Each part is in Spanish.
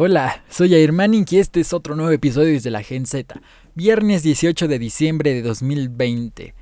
Hola, soy Air Manning y este es otro nuevo episodio desde la Gen Z. Viernes 18 de diciembre de 2020.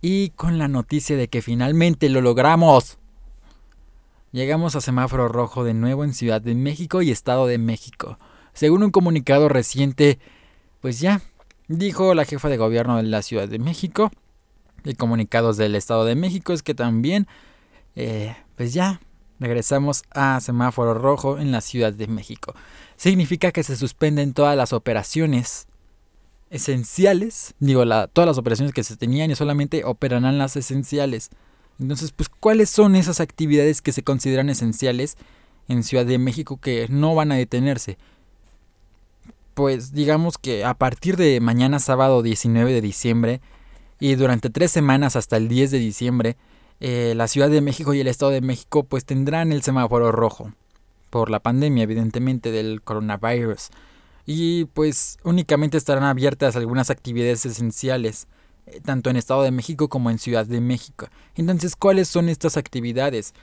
Y con la noticia de que finalmente lo logramos. Llegamos a semáforo rojo de nuevo en Ciudad de México y Estado de México. Según un comunicado reciente, pues ya, dijo la jefa de gobierno de la Ciudad de México. Y comunicados del Estado de México es que también, eh, pues ya, regresamos a semáforo rojo en la Ciudad de México. Significa que se suspenden todas las operaciones esenciales, digo, todas las operaciones que se tenían y solamente operarán las esenciales. Entonces, pues, ¿cuáles son esas actividades que se consideran esenciales en Ciudad de México que no van a detenerse? Pues digamos que a partir de mañana sábado 19 de diciembre y durante tres semanas hasta el 10 de diciembre, eh, la Ciudad de México y el Estado de México pues tendrán el semáforo rojo por la pandemia evidentemente del coronavirus y pues únicamente estarán abiertas algunas actividades esenciales eh, tanto en Estado de México como en Ciudad de México. Entonces, ¿cuáles son estas actividades?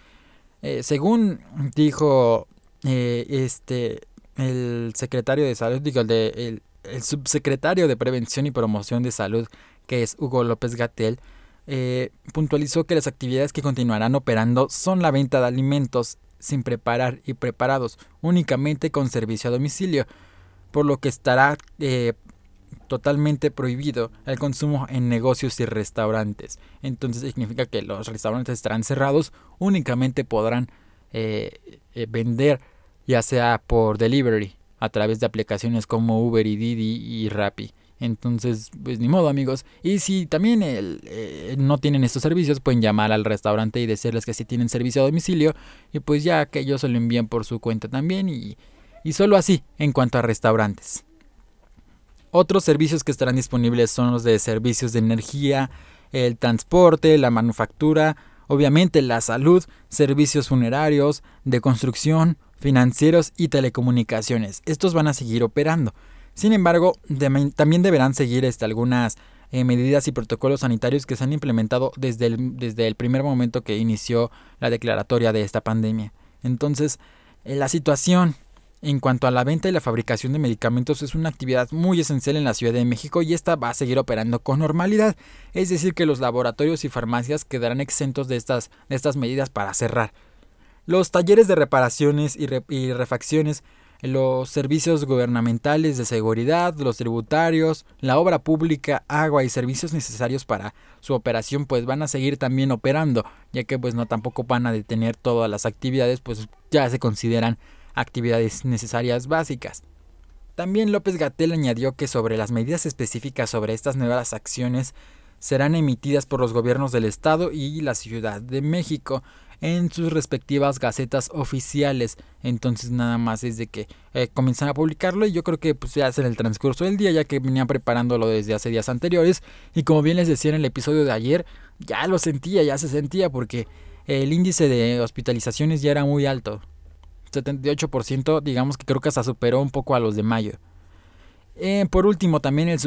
Eh, según dijo este el secretario de salud, digo, el, el subsecretario de Prevención y Promoción de Salud, que es Hugo López Gatel, eh, puntualizó que las actividades que continuarán operando son la venta de alimentos sin preparar y preparados únicamente con servicio a domicilio, por lo que estará eh, totalmente prohibido el consumo en negocios y restaurantes. Entonces significa que los restaurantes estarán cerrados, únicamente podrán eh, vender ya sea por delivery a través de aplicaciones como Uber y Didi y Rappi. Entonces, pues ni modo amigos. Y si también eh, no tienen estos servicios, pueden llamar al restaurante y decirles que sí tienen servicio a domicilio. Y pues ya que ellos se lo envían por su cuenta también. Y, y solo así en cuanto a restaurantes. Otros servicios que estarán disponibles son los de servicios de energía, el transporte, la manufactura, obviamente la salud, servicios funerarios, de construcción, financieros y telecomunicaciones. Estos van a seguir operando. Sin embargo, también deberán seguir este, algunas eh, medidas y protocolos sanitarios que se han implementado desde el, desde el primer momento que inició la declaratoria de esta pandemia. Entonces, eh, la situación en cuanto a la venta y la fabricación de medicamentos es una actividad muy esencial en la Ciudad de México y esta va a seguir operando con normalidad. Es decir, que los laboratorios y farmacias quedarán exentos de estas, de estas medidas para cerrar. Los talleres de reparaciones y, y refacciones los servicios gubernamentales de seguridad, los tributarios, la obra pública, agua y servicios necesarios para su operación pues van a seguir también operando, ya que pues no tampoco van a detener todas las actividades, pues ya se consideran actividades necesarias básicas. También López Gatel añadió que sobre las medidas específicas sobre estas nuevas acciones serán emitidas por los gobiernos del Estado y la Ciudad de México, en sus respectivas gacetas oficiales. Entonces nada más es de que eh, comienzan a publicarlo y yo creo que pues, ya es en el transcurso del día ya que venían preparándolo desde hace días anteriores y como bien les decía en el episodio de ayer ya lo sentía, ya se sentía porque el índice de hospitalizaciones ya era muy alto. 78% digamos que creo que hasta superó un poco a los de mayo. Eh, por último, también el,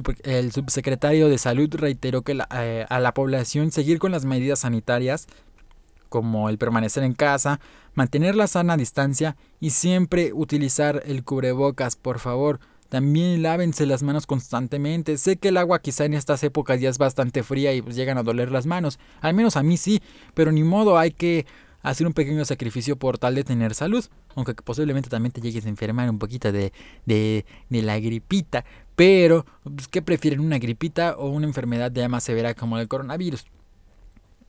subsecretario de Salud reiteró que eh, a la población seguir con las medidas sanitarias como el permanecer en casa, mantener la sana distancia y siempre utilizar el cubrebocas, por favor. También lávense las manos constantemente. Sé que el agua quizá en estas épocas ya es bastante fría y pues llegan a doler las manos. Al menos a mí sí, pero ni modo hay que hacer un pequeño sacrificio por tal de tener salud. Aunque posiblemente también te llegues a enfermar un poquito de, de, de la gripita. Pero, pues, ¿qué prefieren? ¿Una gripita o una enfermedad ya más severa como el coronavirus?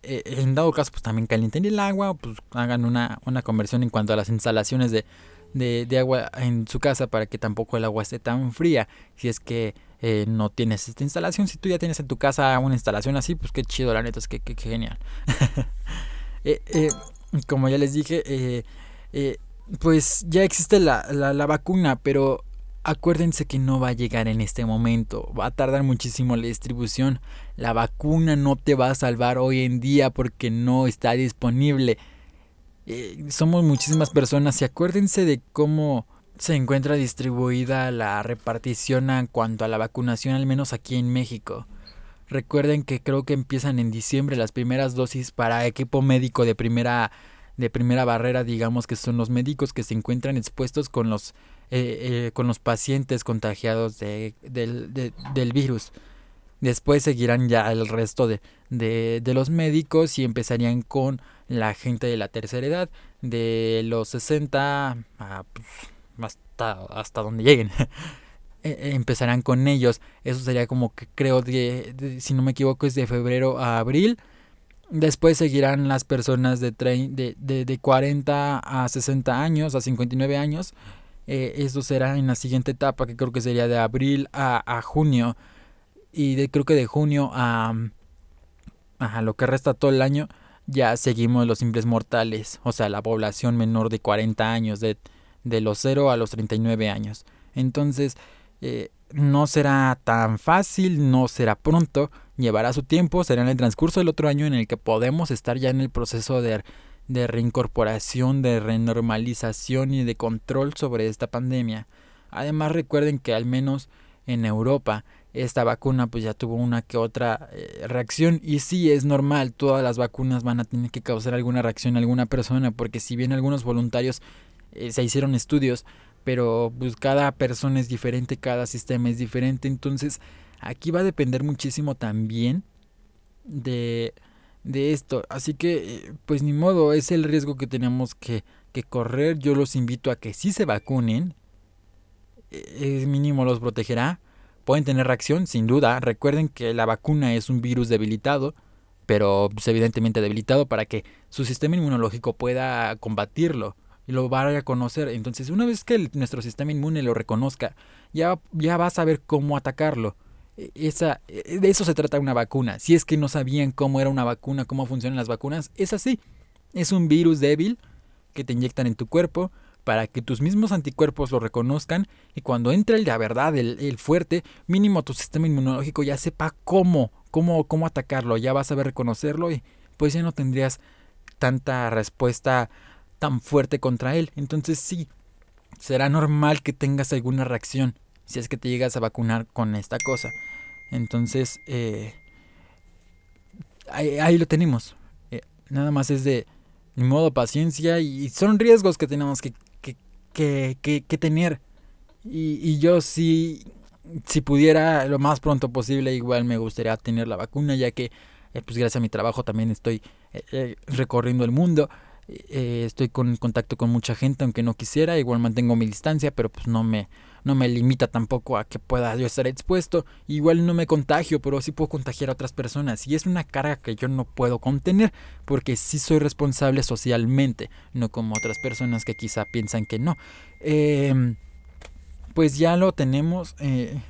Eh, en dado caso, pues también calienten el agua, pues hagan una, una conversión en cuanto a las instalaciones de, de, agua en su casa para que tampoco el agua esté tan fría. Si es que eh, no tienes esta instalación, si tú ya tienes en tu casa una instalación así, pues qué chido, la neta, es que, que, genial. Eh, como ya les dije, pues ya existe la, la, la vacuna, pero Acuérdense que no va a llegar en este momento, va a tardar muchísimo la distribución. La vacuna no te va a salvar hoy en día porque no está disponible. Eh, somos muchísimas personas y acuérdense de cómo se encuentra distribuida la repartición en cuanto a la vacunación, al menos aquí en México. Recuerden que creo que empiezan en diciembre las primeras dosis para equipo médico de primera de primera barrera, digamos que son los médicos que se encuentran expuestos con los con los pacientes contagiados de, del virus. Después seguirán ya el resto de, de, los médicos y empezarían con la gente de la tercera edad, de los 60 a, pues, hasta, hasta donde lleguen. E, e, empezarán con ellos. Eso sería como que creo que, si no me equivoco, es de febrero a abril. Después seguirán las personas de, de, de, de 40 a 60 años, a 59 años. Eh, eso será en la siguiente etapa, que creo que sería de abril a, junio y de, creo que de junio a, a lo que resta todo el año ya seguimos los simples mortales, o sea, la población menor de 40 años, de, de los 0 a los 39 años. Entonces, eh, no será tan fácil, no será pronto, llevará su tiempo, será en el transcurso del otro año en el que podemos estar ya en el proceso de, de reincorporación, de renormalización y de control sobre esta pandemia. Además recuerden que al menos en Europa esta vacuna pues ya tuvo una que otra eh, reacción y sí es normal, todas las vacunas van a tener que causar alguna reacción a alguna persona porque si bien algunos voluntarios eh, se hicieron estudios, pero pues cada persona es diferente, cada sistema es diferente, entonces aquí va a depender muchísimo también de, de esto, así que eh, pues ni modo, es el riesgo que tenemos que, que correr, yo los invito a que sí se vacunen, es mínimo los protegerá, Pueden tener reacción, sin duda. Recuerden que la vacuna es un virus debilitado, pero pues, evidentemente debilitado para que su sistema inmunológico pueda combatirlo y lo vaya a conocer. Entonces, una vez que nuestro sistema inmune lo reconozca, ya, ya va a saber cómo atacarlo. Esa, e, de eso se trata una vacuna. Si es que no sabían cómo era una vacuna, cómo funcionan las vacunas, es así. Es un virus débil que te inyectan en tu cuerpo para que tus mismos anticuerpos lo reconozcan y cuando entre el de verdad, el, fuerte, mínimo tu sistema inmunológico ya sepa cómo, cómo, cómo atacarlo, ya vas a saber reconocerlo y pues ya no tendrías tanta respuesta tan fuerte contra él. Entonces sí, será normal que tengas alguna reacción si es que te llegas a vacunar con esta cosa. Entonces, eh, ahí, lo tenemos. Eh, nada más es de modo paciencia y son riesgos que tenemos que, que, que, tener. Y, y, yo sí, si pudiera lo más pronto posible, igual me gustaría tener la vacuna, ya que eh, pues gracias a mi trabajo también estoy eh, recorriendo el mundo. Estoy con contacto con mucha gente, aunque no quisiera, igual mantengo mi distancia, pero pues no me, no me limita tampoco a que pueda yo estar expuesto. Igual no me contagio, pero sí puedo contagiar a otras personas. Y es una carga que yo no puedo contener, porque sí soy responsable socialmente, no como otras personas que quizá piensan que no. Em, pues ya lo tenemos. Eh,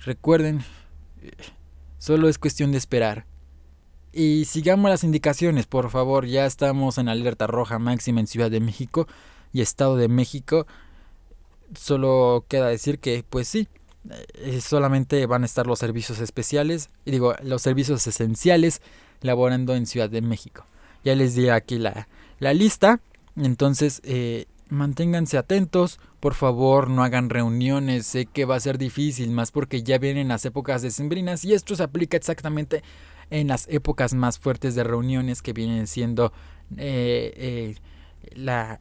recuerden, solo es cuestión de esperar. Y sigamos las indicaciones, por favor. Ya estamos en alerta roja máxima en Ciudad de México y Estado de México solo queda decir que, pues sí, eh, solamente van a estar los servicios especiales, y digo, los servicios esenciales laborando en Ciudad de México. Ya les di aquí la, la lista, entonces eh, manténganse atentos, por favor no hagan reuniones, sé que va a ser difícil, más porque ya vienen las épocas decembrinas y esto se aplica exactamente en las épocas más fuertes de reuniones que vienen siendo eh, la,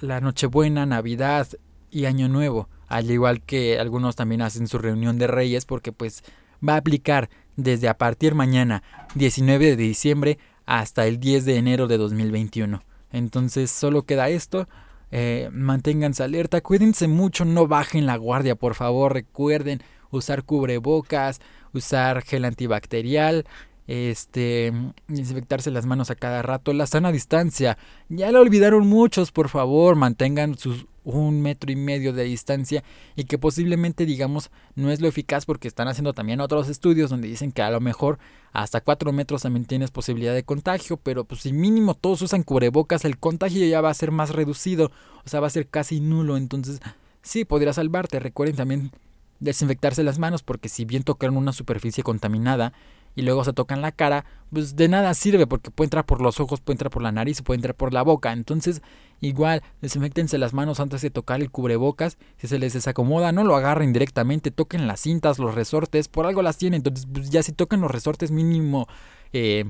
la Nochebuena, Navidad, y Año Nuevo, al igual que algunos también hacen su reunión de reyes porque pues va a aplicar desde a partir mañana 19 de diciembre hasta el 10 de enero de 2021. Entonces solo queda esto. Eh, manténganse alerta, cuídense mucho, no bajen la guardia, por favor. Recuerden usar cubrebocas, usar gel antibacterial, este, desinfectarse las manos a cada rato, la sana distancia. Ya lo olvidaron muchos, por favor, mantengan sus un metro y medio de distancia y que posiblemente digamos no es lo eficaz porque están haciendo también otros estudios donde dicen que a lo mejor hasta cuatro metros también tienes posibilidad de contagio, pero pues si mínimo todos usan cubrebocas el contagio ya va a ser más reducido, o sea va a ser casi nulo, entonces sí podría salvarte, recuerden también desinfectarse las manos porque si bien tocaron una superficie contaminada y luego se tocan la cara, pues de nada sirve porque puede entrar por los ojos, puede entrar por la nariz, puede entrar por la boca. Entonces, igual, desinfectense las manos antes de tocar el cubrebocas. Si se les desacomoda, no lo agarren directamente, toquen las cintas, los resortes, por algo las tienen. Entonces, pues ya si tocan los resortes mínimo, eh,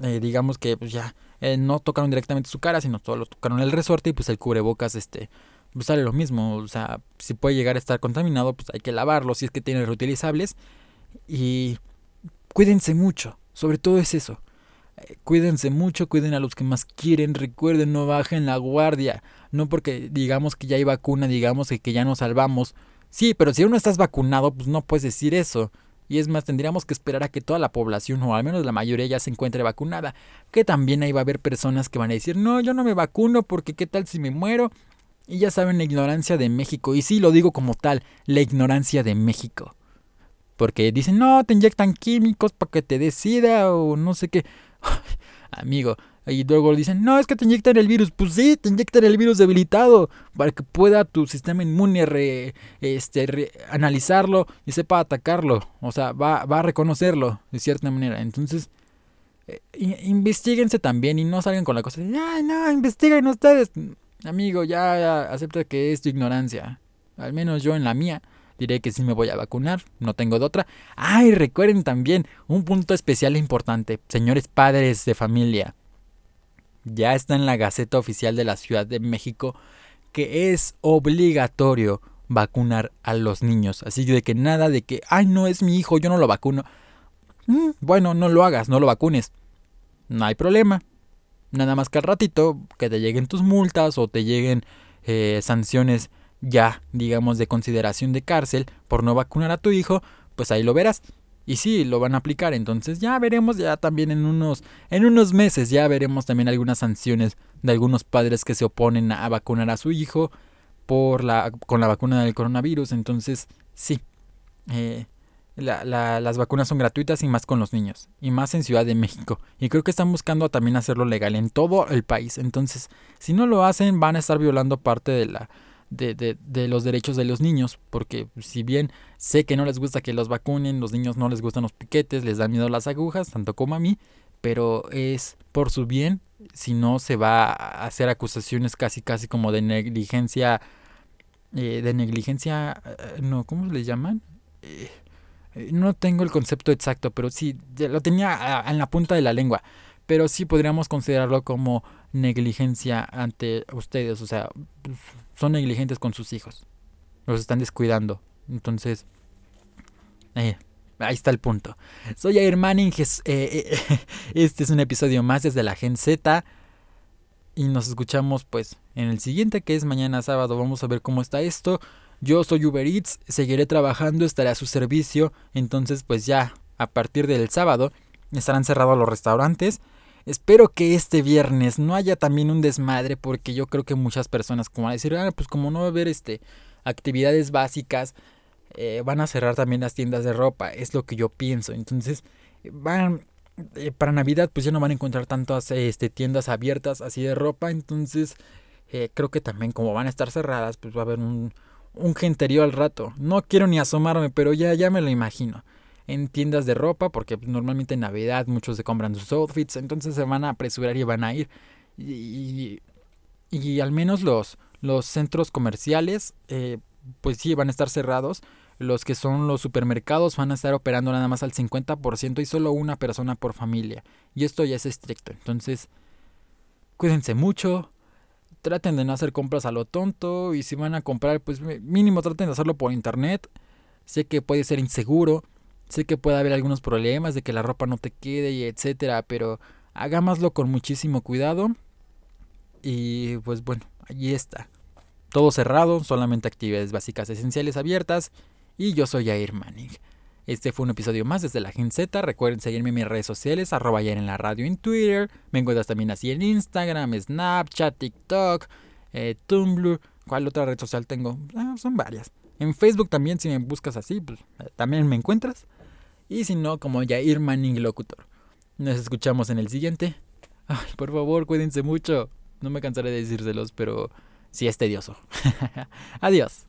eh, digamos que pues ya eh, no tocaron directamente su cara, sino solo tocaron el resorte y pues el cubrebocas, este, pues sale lo mismo. O sea, si puede llegar a estar contaminado, pues hay que lavarlo si es que tiene reutilizables. Y cuídense mucho, sobre todo es eso. Eh, cuídense mucho, cuiden a los que más quieren, recuerden, no bajen la guardia. No porque digamos que ya hay vacuna, digamos que, que ya nos salvamos. Sí, pero si aún no estás vacunado, pues no puedes decir eso. Y es más, tendríamos que esperar a que toda la población, o al menos la mayoría, ya se encuentre vacunada. Que también ahí va a haber personas que van a decir, no, yo no me vacuno porque qué tal si me muero. Y ya saben la ignorancia de México. Y sí, lo digo como tal, la ignorancia de México. Porque dicen, no, te inyectan químicos para que te decida o no sé qué. Amigo, y luego dicen, no, es que te inyectan el virus. Pues sí, te inyectan el virus debilitado para que pueda tu sistema inmune este, analizarlo y sepa atacarlo. O sea, va, va a reconocerlo de cierta manera. Entonces, eh, investiguense también y no salgan con la cosa de, no, investiguen ustedes. Amigo, ya acepta que es tu ignorancia. Al menos yo en la mía diré que sí me voy a vacunar, no tengo de otra. Ay, recuerden también un punto especial e importante, señores padres de familia ya está en la Gaceta Oficial de la Ciudad de México que es obligatorio vacunar a los niños. Así de que nada de que, ay, no es mi hijo, yo no lo vacuno. Mm, bueno, no lo hagas, no lo vacunes. No hay problema. Nada más que al ratito que te lleguen tus multas o te lleguen eh, sanciones ya, digamos, de consideración de cárcel por no vacunar a tu hijo, pues ahí lo verás. Y sí, lo van a aplicar, entonces ya veremos ya también en unos en unos meses ya veremos también algunas sanciones de algunos padres que se oponen a vacunar a su hijo por la con la vacuna del coronavirus, entonces sí. Eh, las vacunas son gratuitas y más con los niños, y más en Ciudad de México. Y creo que están buscando también hacerlo legal en todo el país. Entonces, si no lo hacen, van a estar violando parte de la, de, de, los derechos de los niños, porque si bien sé que no les gusta que los vacunen, los niños no les gustan los piquetes, les dan miedo las agujas, tanto como a mí, pero es por su bien, si no se va a hacer acusaciones casi casi como de negligencia, eh, de negligencia, eh, no, ¿cómo le llaman? Eh, no tengo el concepto exacto, pero sí, lo tenía en la punta de la lengua, pero sí podríamos considerarlo como negligencia ante ustedes, o sea, pues, son negligentes con sus hijos, los están descuidando, entonces, eh, ahí está el punto. Soy Air eh, eh, este es un episodio más desde la Gen Z y nos escuchamos pues en el siguiente que es mañana sábado, vamos a ver cómo está esto. Yo soy Uber Eats, seguiré trabajando, estaré a su servicio, entonces pues ya a partir del sábado estarán cerrados los restaurantes Espero que este viernes no haya también un desmadre porque yo creo que muchas personas como van a decir, ah, pues como no va a haber este, actividades básicas, eh, van a cerrar también las tiendas de ropa, es lo que yo pienso. Entonces, van, eh, para Navidad pues ya no van a encontrar tantas este, tiendas abiertas así de ropa, entonces eh, creo que también como van a estar cerradas pues va a haber un, un genterío al rato. No quiero ni asomarme, pero ya, ya me lo imagino en tiendas de ropa, porque normalmente en Navidad muchos se compran sus outfits, entonces se van a apresurar y van a ir. Y, y, al menos los, los centros comerciales, eh, pues sí, van a estar cerrados. Los que son los supermercados van a estar operando nada más al 50% y solo una persona por familia. Y esto ya es estricto. Entonces, cuídense mucho. Traten de no hacer compras a lo tonto. Y si van a comprar, pues mínimo traten de hacerlo por internet. Sé que puede ser inseguro. Sé que puede haber algunos problemas de que la ropa no te quede y etcétera, pero hagámoslo con muchísimo cuidado. Y pues bueno, allí está. Todo cerrado, solamente actividades básicas esenciales abiertas. Y yo soy Jair. Este fue un episodio más desde la Gen Z. Recuerden seguirme en mis redes sociales, arroba Jair en la radio en Twitter. Me encuentras también así en Instagram, Snapchat, TikTok, eh, Tumblr. ¿Cuál otra red social tengo? Ah, son varias. En Facebook también, si me buscas así, pues eh, también me encuentras. Y si no, como Jair Manning Locutor. Nos escuchamos en el siguiente. Por favor, cuídense mucho. No me cansaré de decírselos, pero sí es tedioso. Adiós.